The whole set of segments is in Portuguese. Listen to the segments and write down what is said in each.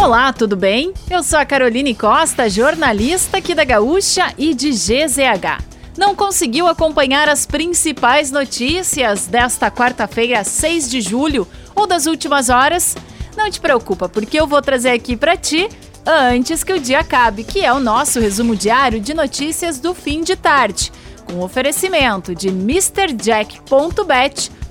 Olá, tudo bem? Eu sou a Caroline Costa, jornalista aqui da Gaúcha e de GZH. Não conseguiu acompanhar as principais notícias desta quarta-feira, 6 de julho, ou das últimas horas? Não te preocupa, porque eu vou trazer aqui para ti antes que o dia acabe, que é o nosso resumo diário de notícias do fim de tarde, com oferecimento de MrJack.bet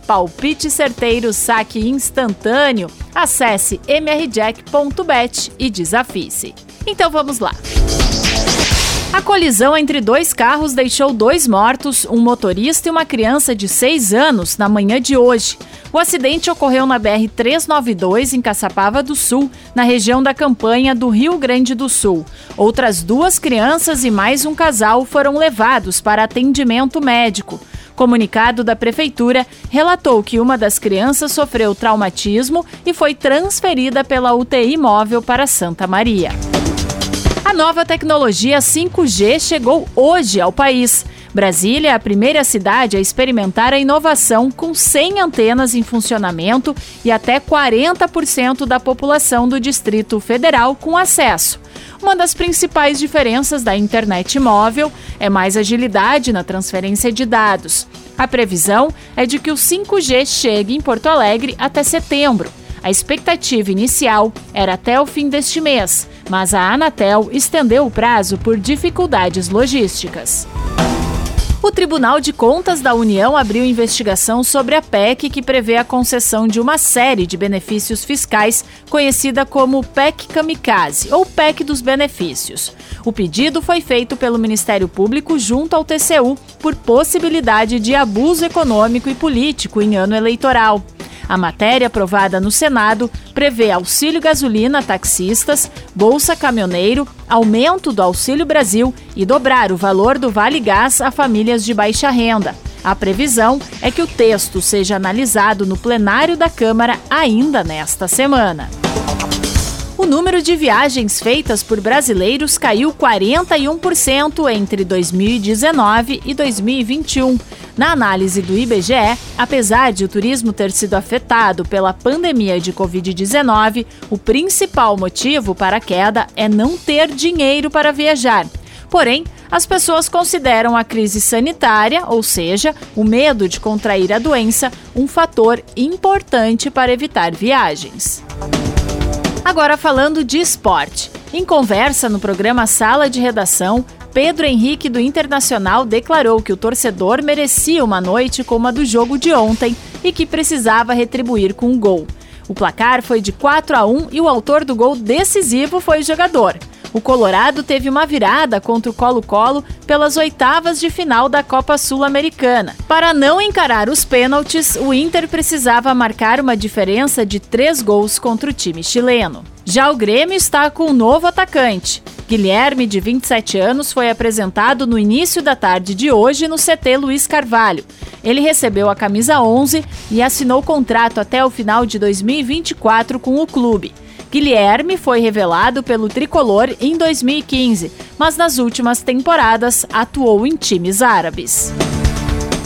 palpite certeiro, saque instantâneo. Acesse mrjack.bet e desafie-se. Então vamos lá. A colisão entre dois carros deixou dois mortos, um motorista e uma criança de seis anos, na manhã de hoje. O acidente ocorreu na BR-392, em Caçapava do Sul, na região da campanha do Rio Grande do Sul. Outras duas crianças e mais um casal foram levados para atendimento médico. Comunicado da Prefeitura relatou que uma das crianças sofreu traumatismo e foi transferida pela UTI móvel para Santa Maria. A nova tecnologia 5G chegou hoje ao país. Brasília é a primeira cidade a experimentar a inovação com 100 antenas em funcionamento e até 40% da população do Distrito Federal com acesso. Uma das principais diferenças da internet móvel é mais agilidade na transferência de dados. A previsão é de que o 5G chegue em Porto Alegre até setembro. A expectativa inicial era até o fim deste mês, mas a Anatel estendeu o prazo por dificuldades logísticas. O Tribunal de Contas da União abriu investigação sobre a PEC que prevê a concessão de uma série de benefícios fiscais, conhecida como PEC Kamikaze, ou PEC dos Benefícios. O pedido foi feito pelo Ministério Público junto ao TCU por possibilidade de abuso econômico e político em ano eleitoral. A matéria aprovada no Senado prevê auxílio gasolina a taxistas, bolsa caminhoneiro, aumento do Auxílio Brasil e dobrar o valor do Vale Gás a famílias de baixa renda. A previsão é que o texto seja analisado no plenário da Câmara ainda nesta semana. O número de viagens feitas por brasileiros caiu 41% entre 2019 e 2021. Na análise do IBGE, apesar de o turismo ter sido afetado pela pandemia de Covid-19, o principal motivo para a queda é não ter dinheiro para viajar. Porém, as pessoas consideram a crise sanitária, ou seja, o medo de contrair a doença, um fator importante para evitar viagens. Agora falando de esporte. Em conversa no programa Sala de Redação, Pedro Henrique do Internacional declarou que o torcedor merecia uma noite como a do jogo de ontem e que precisava retribuir com um gol. O placar foi de 4 a 1 e o autor do gol decisivo foi o jogador. O Colorado teve uma virada contra o Colo-Colo pelas oitavas de final da Copa Sul-Americana. Para não encarar os pênaltis, o Inter precisava marcar uma diferença de três gols contra o time chileno. Já o Grêmio está com um novo atacante. Guilherme, de 27 anos, foi apresentado no início da tarde de hoje no CT Luiz Carvalho. Ele recebeu a camisa 11 e assinou contrato até o final de 2024 com o clube. Guilherme foi revelado pelo tricolor em 2015, mas nas últimas temporadas atuou em times árabes.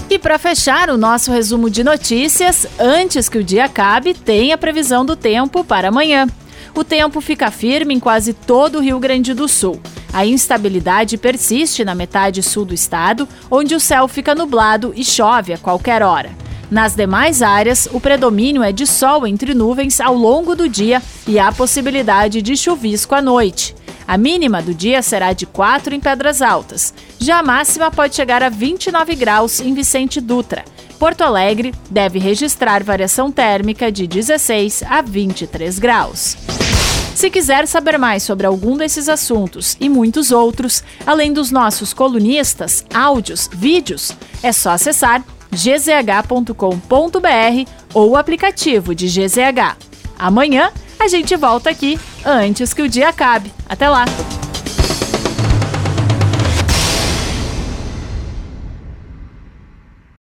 E para fechar o nosso resumo de notícias, antes que o dia acabe, tem a previsão do tempo para amanhã. O tempo fica firme em quase todo o Rio Grande do Sul. A instabilidade persiste na metade sul do estado, onde o céu fica nublado e chove a qualquer hora. Nas demais áreas, o predomínio é de sol entre nuvens ao longo do dia e há possibilidade de chuvisco à noite. A mínima do dia será de 4 em Pedras Altas. Já a máxima pode chegar a 29 graus em Vicente Dutra. Porto Alegre deve registrar variação térmica de 16 a 23 graus. Se quiser saber mais sobre algum desses assuntos e muitos outros, além dos nossos colunistas, áudios, vídeos, é só acessar gzh.com.br ou o aplicativo de GZH. Amanhã a gente volta aqui antes que o dia acabe. Até lá!